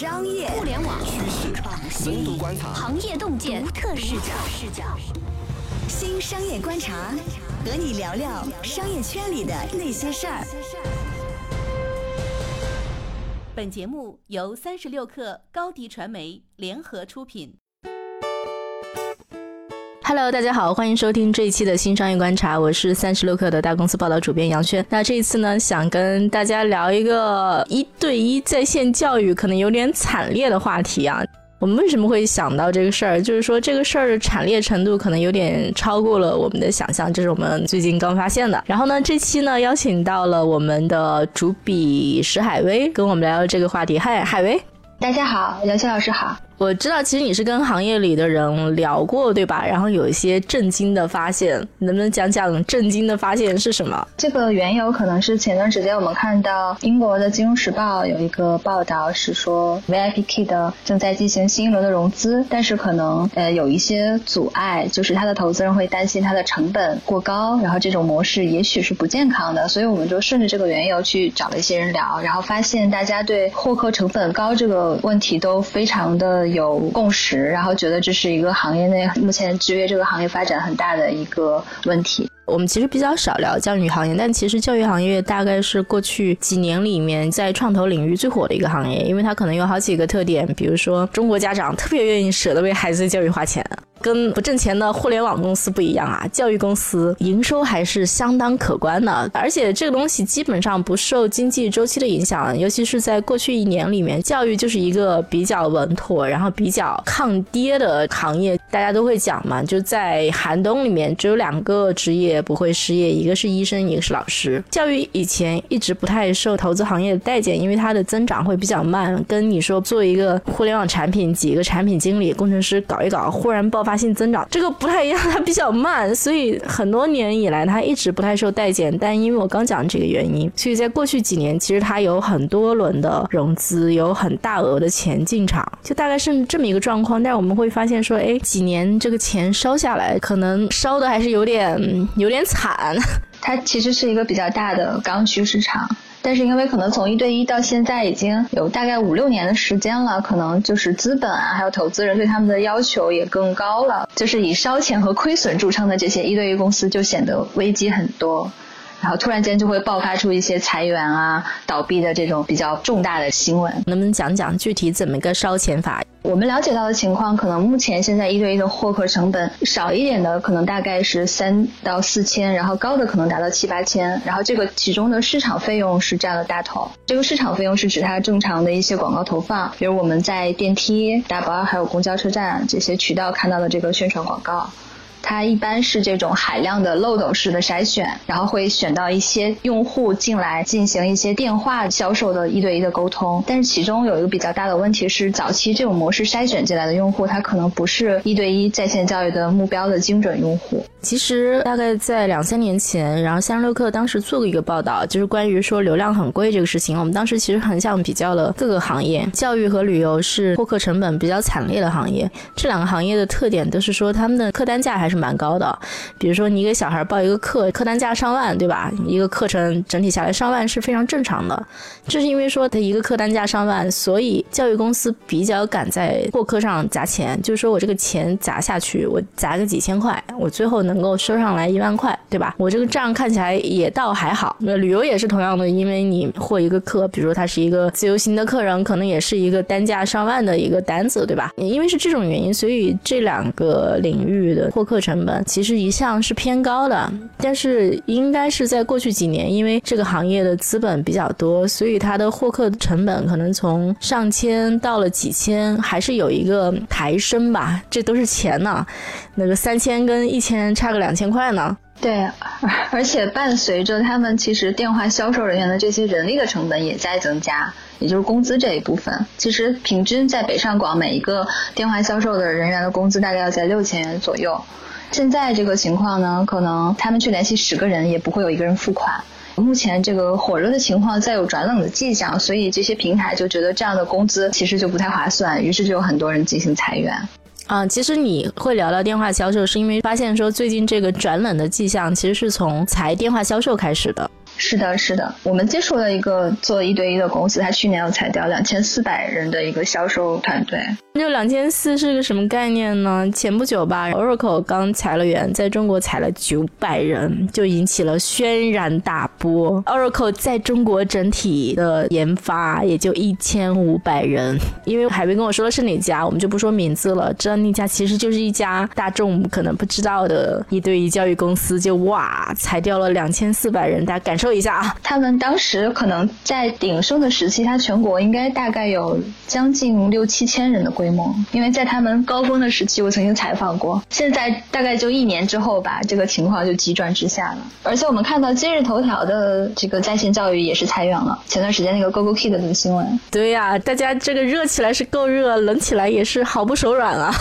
商业、互联网趋势、深度观察、行业洞见、独特视角。视角。新商业观察，和你聊聊商业圈里的那些事儿。本节目由三十六氪高低传媒联合出品。Hello，大家好，欢迎收听这一期的新商业观察，我是三十六氪的大公司报道主编杨轩。那这一次呢，想跟大家聊一个一对一在线教育可能有点惨烈的话题啊。我们为什么会想到这个事儿？就是说这个事儿的惨烈程度可能有点超过了我们的想象，这是我们最近刚发现的。然后呢，这期呢邀请到了我们的主笔石海威，跟我们聊聊这个话题。嗨，海威，大家好，杨轩老师好。我知道，其实你是跟行业里的人聊过，对吧？然后有一些震惊的发现，能不能讲讲震惊的发现是什么？这个缘由可能是前段时间我们看到英国的《金融时报》有一个报道，是说 VIPKid 正在进行新一轮的融资，但是可能呃有一些阻碍，就是他的投资人会担心他的成本过高，然后这种模式也许是不健康的，所以我们就顺着这个缘由去找了一些人聊，然后发现大家对获客成本高这个问题都非常的。有共识，然后觉得这是一个行业内目前制约这个行业发展很大的一个问题。我们其实比较少聊教育行业，但其实教育行业大概是过去几年里面在创投领域最火的一个行业，因为它可能有好几个特点，比如说中国家长特别愿意舍得为孩子教育花钱。跟不挣钱的互联网公司不一样啊，教育公司营收还是相当可观的，而且这个东西基本上不受经济周期的影响，尤其是在过去一年里面，教育就是一个比较稳妥，然后比较抗跌的行业。大家都会讲嘛，就在寒冬里面，只有两个职业不会失业，一个是医生，一个是老师。教育以前一直不太受投资行业的待见，因为它的增长会比较慢，跟你说做一个互联网产品，几个产品经理、工程师搞一搞，忽然爆发。发性增长这个不太一样，它比较慢，所以很多年以来它一直不太受待见。但因为我刚讲这个原因，所以在过去几年，其实它有很多轮的融资，有很大额的钱进场，就大概是这么一个状况。但是我们会发现说，哎，几年这个钱烧下来，可能烧的还是有点有点惨。它其实是一个比较大的刚需市场。但是因为可能从一对一到现在已经有大概五六年的时间了，可能就是资本啊，还有投资人对他们的要求也更高了，就是以烧钱和亏损著称的这些一对一公司就显得危机很多。然后突然间就会爆发出一些裁员啊、倒闭的这种比较重大的新闻，能不能讲讲具体怎么个烧钱法？我们了解到的情况，可能目前现在一对一的获客成本少一点的，可能大概是三到四千，然后高的可能达到七八千，然后这个其中的市场费用是占了大头。这个市场费用是指它正常的一些广告投放，比如我们在电梯、大巴还有公交车站这些渠道看到的这个宣传广告。它一般是这种海量的漏斗式的筛选，然后会选到一些用户进来进行一些电话销售的一对一的沟通。但是其中有一个比较大的问题是，早期这种模式筛选进来的用户，他可能不是一对一在线教育的目标的精准用户。其实大概在两三年前，然后三十六氪当时做过一个报道，就是关于说流量很贵这个事情。我们当时其实很想比较了各个行业，教育和旅游是获客成本比较惨烈的行业。这两个行业的特点都是说他们的客单价还是蛮高的，比如说你给小孩报一个课，客单价上万，对吧？一个课程整体下来上万是非常正常的。就是因为说他一个客单价上万，所以教育公司比较敢在获客上砸钱。就是说我这个钱砸下去，我砸个几千块，我最后能够收上来一万块，对吧？我这个账看起来也倒还好。那旅游也是同样的，因为你获一个课，比如说他是一个自由行的客人，可能也是一个单价上万的一个单子，对吧？因为是这种原因，所以这两个领域的获客。成本其实一向是偏高的，但是应该是在过去几年，因为这个行业的资本比较多，所以它的获客成本可能从上千到了几千，还是有一个抬升吧。这都是钱呢，那个三千跟一千差个两千块呢。对，而且伴随着他们其实电话销售人员的这些人力的成本也在增加，也就是工资这一部分。其实平均在北上广每一个电话销售的人员的工资大概要在六千元左右。现在这个情况呢，可能他们去联系十个人，也不会有一个人付款。目前这个火热的情况再有转冷的迹象，所以这些平台就觉得这样的工资其实就不太划算，于是就有很多人进行裁员。啊，其实你会聊聊电话销售，是因为发现说最近这个转冷的迹象其实是从裁电话销售开始的。是的，是的，我们接触了一个做一对一的公司，他去年要裁掉两千四百人的一个销售团队。就两千四是个什么概念呢？前不久吧，Oracle 刚裁了员，在中国裁了九百人，就引起了轩然大波。Oracle 在中国整体的研发也就一千五百人，因为海威跟我说的是哪家，我们就不说名字了。知道那家其实就是一家大众可能不知道的一对一教育公司，就哇裁掉了两千四百人，大家感受一下啊。他们当时可能在鼎盛的时期，他全国应该大概有将近六七千人的。规模，因为在他们高峰的时期，我曾经采访过。现在大概就一年之后吧，这个情况就急转直下了。而且我们看到今日头条的这个在线教育也是裁员了。前段时间那个 Google Kid 的新闻，对呀，大家这个热起来是够热，冷起来也是毫不手软啊。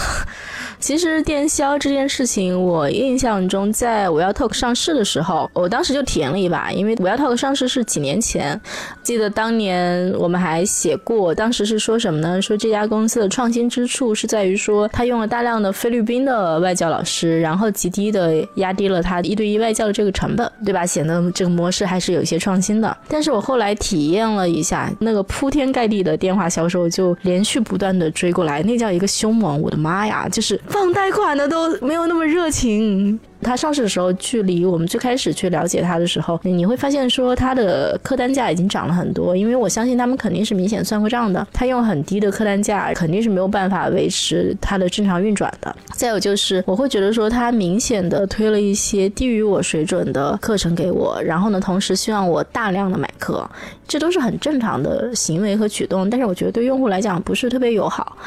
其实电销这件事情，我印象中在五幺 Talk 上市的时候，我当时就体验了一把。因为五幺 Talk 上市是几年前，记得当年我们还写过，当时是说什么呢？说这家公司的创新之处是在于说，他用了大量的菲律宾的外教老师，然后极低的压低了他一对一外教的这个成本，对吧？显得这个模式还是有一些创新的。但是我后来体验了一下，那个铺天盖地的电话销售就连续不断的追过来，那叫一个凶猛！我的妈呀，就是。放贷款的都没有那么热情。它上市的时候，距离我们最开始去了解它的时候，你会发现说它的客单价已经涨了很多。因为我相信他们肯定是明显算过账的，它用很低的客单价，肯定是没有办法维持它的正常运转的。再有就是，我会觉得说它明显的推了一些低于我水准的课程给我，然后呢，同时希望我大量的买课，这都是很正常的行为和举动。但是我觉得对用户来讲不是特别友好。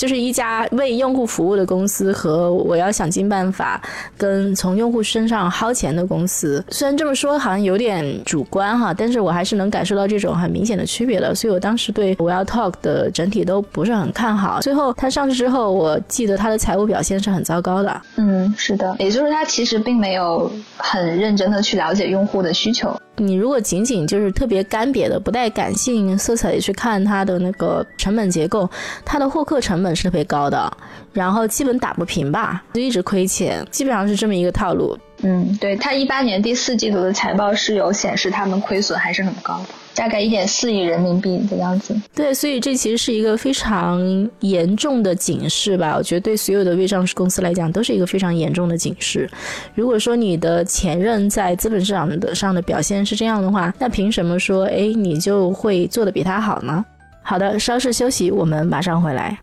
就是一家为用户服务的公司和我要想尽办法跟从用户身上薅钱的公司，虽然这么说好像有点主观哈，但是我还是能感受到这种很明显的区别的。所以我当时对 Well Talk 的整体都不是很看好。最后它上市之后，我记得它的财务表现是很糟糕的。嗯，是的，也就是它其实并没有很认真的去了解用户的需求。你如果仅仅就是特别干瘪的、不带感性色彩的去看它的那个成本结构，它的获客成本是特别高的，然后基本打不平吧，就一直亏钱，基本上是这么一个套路。嗯，对，它一八年第四季度的财报是有显示他们亏损还是很高的。大概一点四亿人民币的样子。对，所以这其实是一个非常严重的警示吧？我觉得对所有的微上市公司来讲，都是一个非常严重的警示。如果说你的前任在资本市场的上的表现是这样的话，那凭什么说，哎，你就会做的比他好呢？好的，稍事休息，我们马上回来。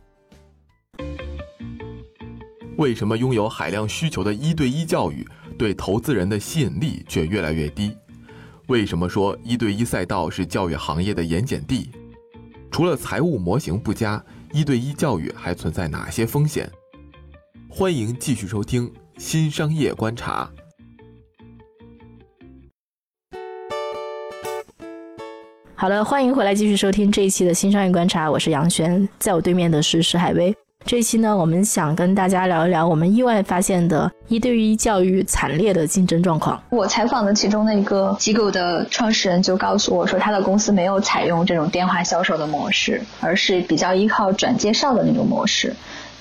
为什么拥有海量需求的一对一教育对投资人的吸引力却越来越低？为什么说一对一赛道是教育行业的盐碱地？除了财务模型不佳，一对一教育还存在哪些风险？欢迎继续收听《新商业观察》。好了，欢迎回来继续收听这一期的新商业观察，我是杨璇，在我对面的是石海威。这期呢，我们想跟大家聊一聊我们意外发现的一对一教育惨烈的竞争状况。我采访的其中的一个机构的创始人就告诉我说，他的公司没有采用这种电话销售的模式，而是比较依靠转介绍的那种模式。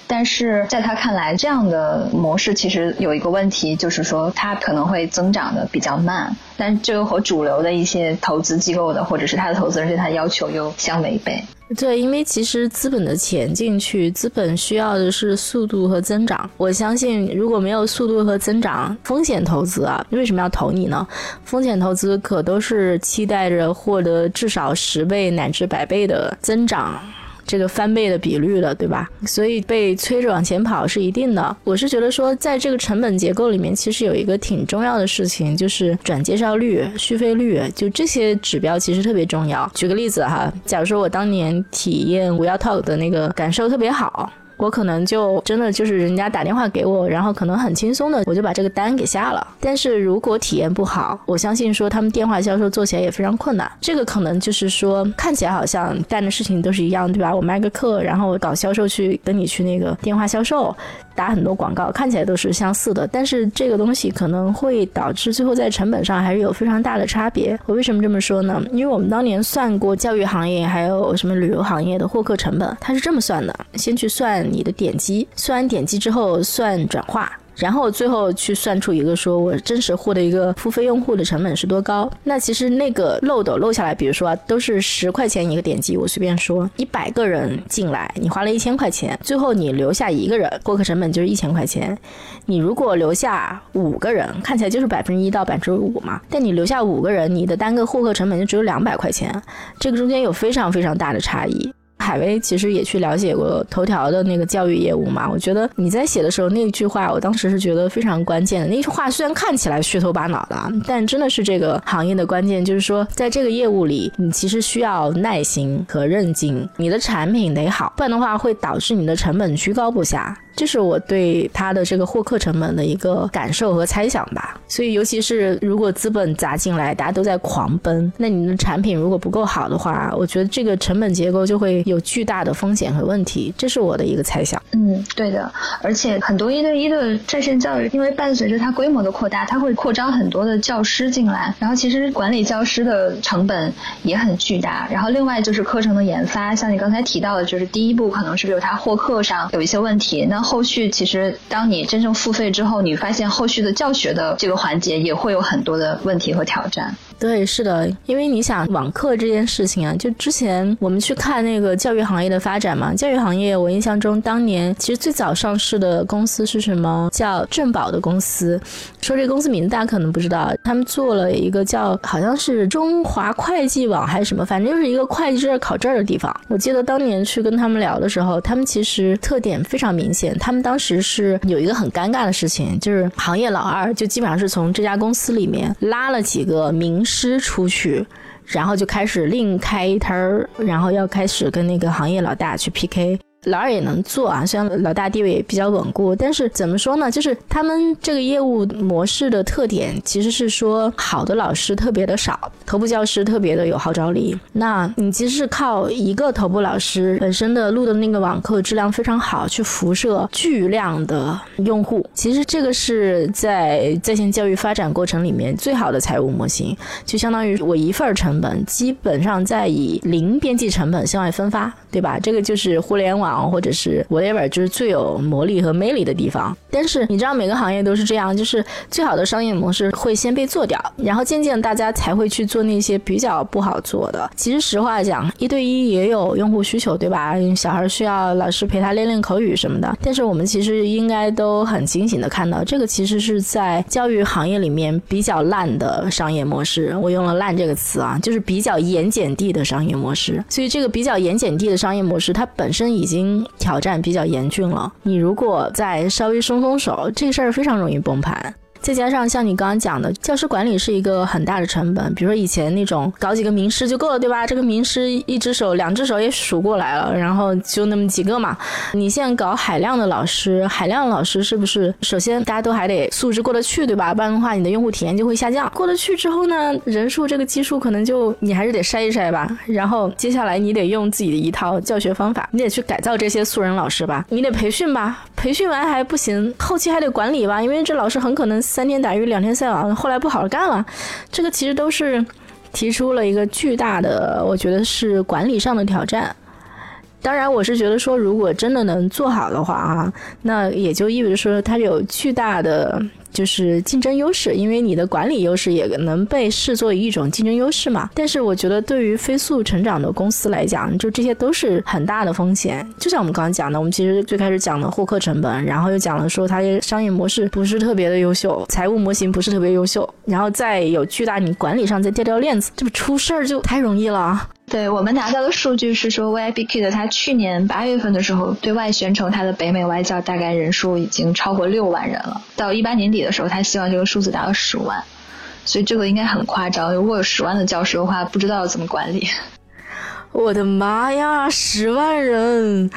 但是在他看来，这样的模式其实有一个问题，就是说它可能会增长的比较慢。但这个和主流的一些投资机构的或者是他的投资人对他要求又相违背。对，因为其实资本的钱进去，资本需要的是速度和增长。我相信，如果没有速度和增长，风险投资啊，为什么要投你呢？风险投资可都是期待着获得至少十倍乃至百倍的增长。这个翻倍的比率了，对吧？所以被催着往前跑是一定的。我是觉得说，在这个成本结构里面，其实有一个挺重要的事情，就是转介绍率、续费率，就这些指标其实特别重要。举个例子哈，假如说我当年体验五幺 Talk 的那个感受特别好。我可能就真的就是人家打电话给我，然后可能很轻松的我就把这个单给下了。但是如果体验不好，我相信说他们电话销售做起来也非常困难。这个可能就是说看起来好像干的事情都是一样，对吧？我卖个课，然后我搞销售去跟你去那个电话销售。打很多广告，看起来都是相似的，但是这个东西可能会导致最后在成本上还是有非常大的差别。我为什么这么说呢？因为我们当年算过教育行业还有什么旅游行业的获客成本，它是这么算的：先去算你的点击，算完点击之后算转化。然后最后去算出一个说我真实获得一个付费用户的成本是多高。那其实那个漏斗漏下来，比如说都是十块钱一个点击，我随便说，一百个人进来，你花了一千块钱，最后你留下一个人，获客成本就是一千块钱。你如果留下五个人，看起来就是百分之一到百分之五嘛，但你留下五个人，你的单个获客成本就只有两百块钱，这个中间有非常非常大的差异。海威其实也去了解过头条的那个教育业务嘛，我觉得你在写的时候那句话，我当时是觉得非常关键的。那句话虽然看起来虚头巴脑的，但真的是这个行业的关键，就是说在这个业务里，你其实需要耐心和韧劲，你的产品得好，不然的话会导致你的成本居高不下。这是我对他的这个获客成本的一个感受和猜想吧。所以，尤其是如果资本砸进来，大家都在狂奔，那你的产品如果不够好的话，我觉得这个成本结构就会有巨大的风险和问题。这是我的一个猜想。嗯，对的。而且很多一对一的在线教育，因为伴随着它规模的扩大，它会扩张很多的教师进来，然后其实管理教师的成本也很巨大。然后另外就是课程的研发，像你刚才提到的，就是第一步可能是比如它获客上有一些问题，那后续其实当你真正付费之后，你发现后续的教学的这个环节也会有很多的问题和挑战。对，是的，因为你想网课这件事情啊，就之前我们去看那个教育行业的发展嘛，教育行业我印象中当年其实最早上市的公司是什么？叫正宝的公司。说这公司名字大家可能不知道，他们做了一个叫好像是中华会计网还是什么，反正就是一个会计证考证的地方。我记得当年去跟他们聊的时候，他们其实特点非常明显，他们当时是有一个很尴尬的事情，就是行业老二就基本上是从这家公司里面拉了几个名师出去，然后就开始另开一摊儿，然后要开始跟那个行业老大去 PK。老二也能做啊，虽然老大地位也比较稳固，但是怎么说呢？就是他们这个业务模式的特点，其实是说好的老师特别的少，头部教师特别的有号召力。那你其实是靠一个头部老师本身的录的那个网课质量非常好，去辐射巨量的用户。其实这个是在在线教育发展过程里面最好的财务模型，就相当于我一份成本基本上在以零边际成本向外分发，对吧？这个就是互联网。或者是 whatever，就是最有魔力和魅力的地方。但是你知道，每个行业都是这样，就是最好的商业模式会先被做掉，然后渐渐大家才会去做那些比较不好做的。其实实话讲，一对一也有用户需求，对吧？小孩需要老师陪他练练口语什么的。但是我们其实应该都很清醒的看到，这个其实是在教育行业里面比较烂的商业模式。我用了“烂”这个词啊，就是比较盐碱地的商业模式。所以这个比较盐碱地的商业模式，它本身已经。经挑战比较严峻了，你如果再稍微松松手，这个事儿非常容易崩盘。再加上像你刚刚讲的，教师管理是一个很大的成本。比如说以前那种搞几个名师就够了，对吧？这个名师一只手、两只手也数过来了，然后就那么几个嘛。你现在搞海量的老师，海量老师是不是首先大家都还得素质过得去，对吧？不然的话，你的用户体验就会下降。过得去之后呢，人数这个基数可能就你还是得筛一筛吧。然后接下来你得用自己的一套教学方法，你得去改造这些素人老师吧，你得培训吧，培训完还不行，后期还得管理吧，因为这老师很可能。三天打鱼两天晒网，后来不好好干了。这个其实都是提出了一个巨大的，我觉得是管理上的挑战。当然，我是觉得说，如果真的能做好的话啊，那也就意味着说，它有巨大的。就是竞争优势，因为你的管理优势也能被视作一种竞争优势嘛。但是我觉得对于飞速成长的公司来讲，就这些都是很大的风险。就像我们刚刚讲的，我们其实最开始讲的获客成本，然后又讲了说它的商业模式不是特别的优秀，财务模型不是特别优秀，然后再有巨大你管理上再掉掉链子，这不出事儿就太容易了。对我们拿到的数据是说，VIBK 的它去年八月份的时候对外宣称它的北美外教大概人数已经超过六万人了。到一八年底的时候，他希望这个数字达到十万，所以这个应该很夸张。如果有十万的教师的话，不知道怎么管理。我的妈呀，十万人，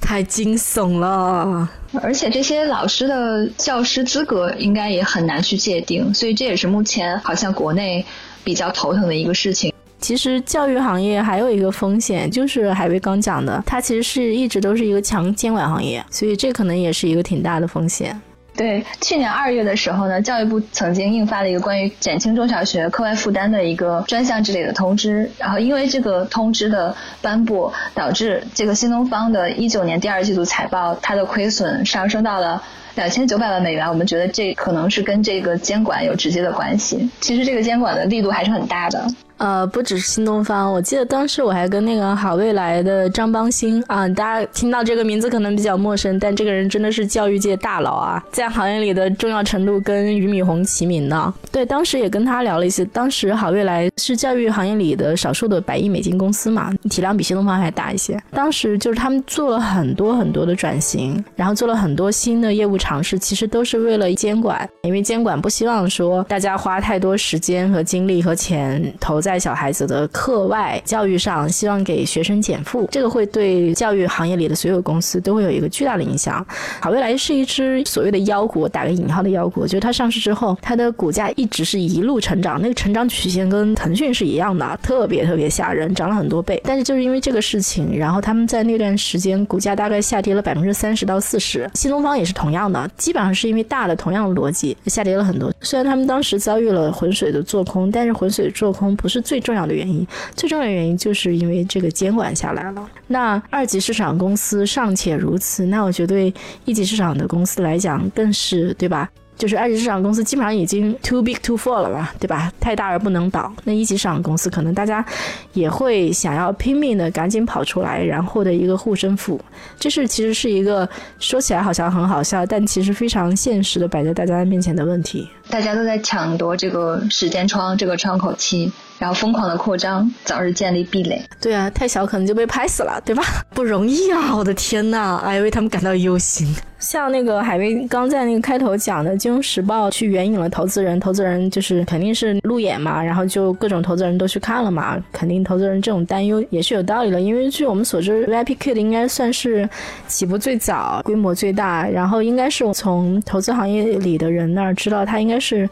太惊悚了！而且这些老师的教师资格应该也很难去界定，所以这也是目前好像国内比较头疼的一个事情。其实教育行业还有一个风险，就是海威刚讲的，它其实是一直都是一个强监管行业，所以这可能也是一个挺大的风险。对，去年二月的时候呢，教育部曾经印发了一个关于减轻中小学课外负担的一个专项治理的通知，然后因为这个通知的颁布，导致这个新东方的一九年第二季度财报它的亏损上升到了两千九百万美元，我们觉得这可能是跟这个监管有直接的关系。其实这个监管的力度还是很大的。呃，不只是新东方，我记得当时我还跟那个好未来的张邦鑫啊，大家听到这个名字可能比较陌生，但这个人真的是教育界大佬啊，在行业里的重要程度跟俞敏洪齐名的。对，当时也跟他聊了一些，当时好未来是教育行业里的少数的百亿美金公司嘛，体量比新东方还大一些。当时就是他们做了很多很多的转型，然后做了很多新的业务尝试，其实都是为了监管，因为监管不希望说大家花太多时间和精力和钱投。在小孩子的课外教育上，希望给学生减负，这个会对教育行业里的所有公司都会有一个巨大的影响。好未来是一只所谓的妖股，打个引号的妖股，就是它上市之后，它的股价一直是一路成长，那个成长曲线跟腾讯是一样的，特别特别吓人，涨了很多倍。但是就是因为这个事情，然后他们在那段时间股价大概下跌了百分之三十到四十。新东方也是同样的，基本上是因为大的同样的逻辑下跌了很多。虽然他们当时遭遇了浑水的做空，但是浑水做空不是。是最重要的原因，最重要的原因就是因为这个监管下来了。那二级市场公司尚且如此，那我觉得对一级市场的公司来讲更是，对吧？就是二级市场公司基本上已经 too big to fall 了嘛，对吧？太大而不能倒。那一级市场公司可能大家也会想要拼命的赶紧跑出来，然后的一个护身符。这是其实是一个说起来好像很好笑，但其实非常现实的摆在大家面前的问题。大家都在抢夺这个时间窗，这个窗口期。然后疯狂的扩张，早日建立壁垒。对啊，太小可能就被拍死了，对吧？不容易啊！我的天呐，哎，为他们感到忧心。像那个海威刚在那个开头讲的，《金融时报》去援引了投资人，投资人就是肯定是路演嘛，然后就各种投资人都去看了嘛，肯定投资人这种担忧也是有道理的。因为据我们所知，VIPQ 的应该算是起步最早、规模最大，然后应该是从投资行业里的人那儿知道，他应该是，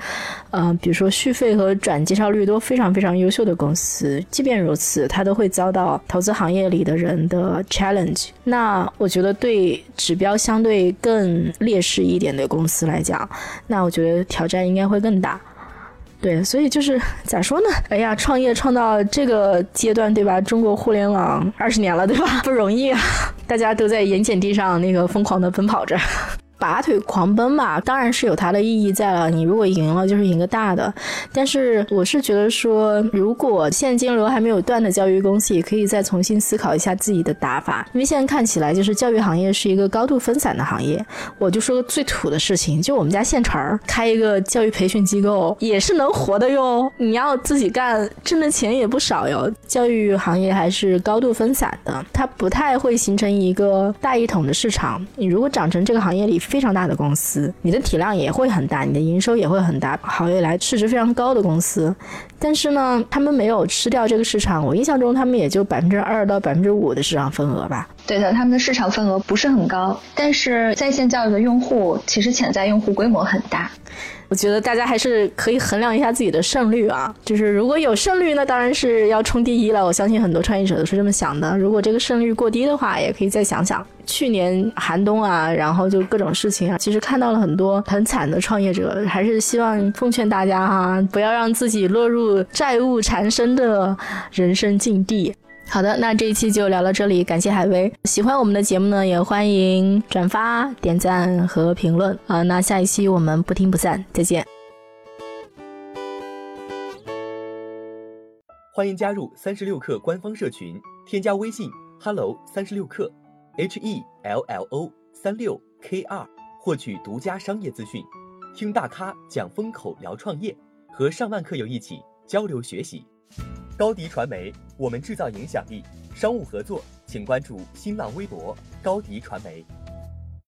呃，比如说续费和转介绍率都非常非常优秀的公司。即便如此，它都会遭到投资行业里的人的 challenge。那我觉得对指标相对。更劣势一点的公司来讲，那我觉得挑战应该会更大。对，所以就是咋说呢？哎呀，创业创到这个阶段，对吧？中国互联网二十年了，对吧？不容易啊，大家都在盐碱地上那个疯狂的奔跑着。拔腿狂奔嘛，当然是有它的意义在了。你如果赢了，就是赢个大的。但是我是觉得说，如果现金流还没有断的教育公司，也可以再重新思考一下自己的打法。因为现在看起来，就是教育行业是一个高度分散的行业。我就说个最土的事情，就我们家县城儿开一个教育培训机构，也是能活的哟。你要自己干，挣的钱也不少哟。教育行业还是高度分散的，它不太会形成一个大一统的市场。你如果长成这个行业里。非常大的公司，你的体量也会很大，你的营收也会很大。好未来市值非常高的公司，但是呢，他们没有吃掉这个市场。我印象中，他们也就百分之二到百分之五的市场份额吧。对的，他们的市场份额不是很高，但是在线教育的用户其实潜在用户规模很大。我觉得大家还是可以衡量一下自己的胜率啊，就是如果有胜率，那当然是要冲第一了。我相信很多创业者都是这么想的。如果这个胜率过低的话，也可以再想想。去年寒冬啊，然后就各种事情啊，其实看到了很多很惨的创业者，还是希望奉劝大家哈，不要让自己落入债务缠身的人生境地。好的，那这一期就聊到这里，感谢海威。喜欢我们的节目呢，也欢迎转发、点赞和评论啊。那下一期我们不听不散，再见。欢迎加入三十六课官方社群，添加微信 hello 三十六课 h e l l o 三六 k 二，获取独家商业资讯，听大咖讲风口，聊创业，和上万课友一起交流学习。高迪传媒，我们制造影响力。商务合作，请关注新浪微博高迪传媒。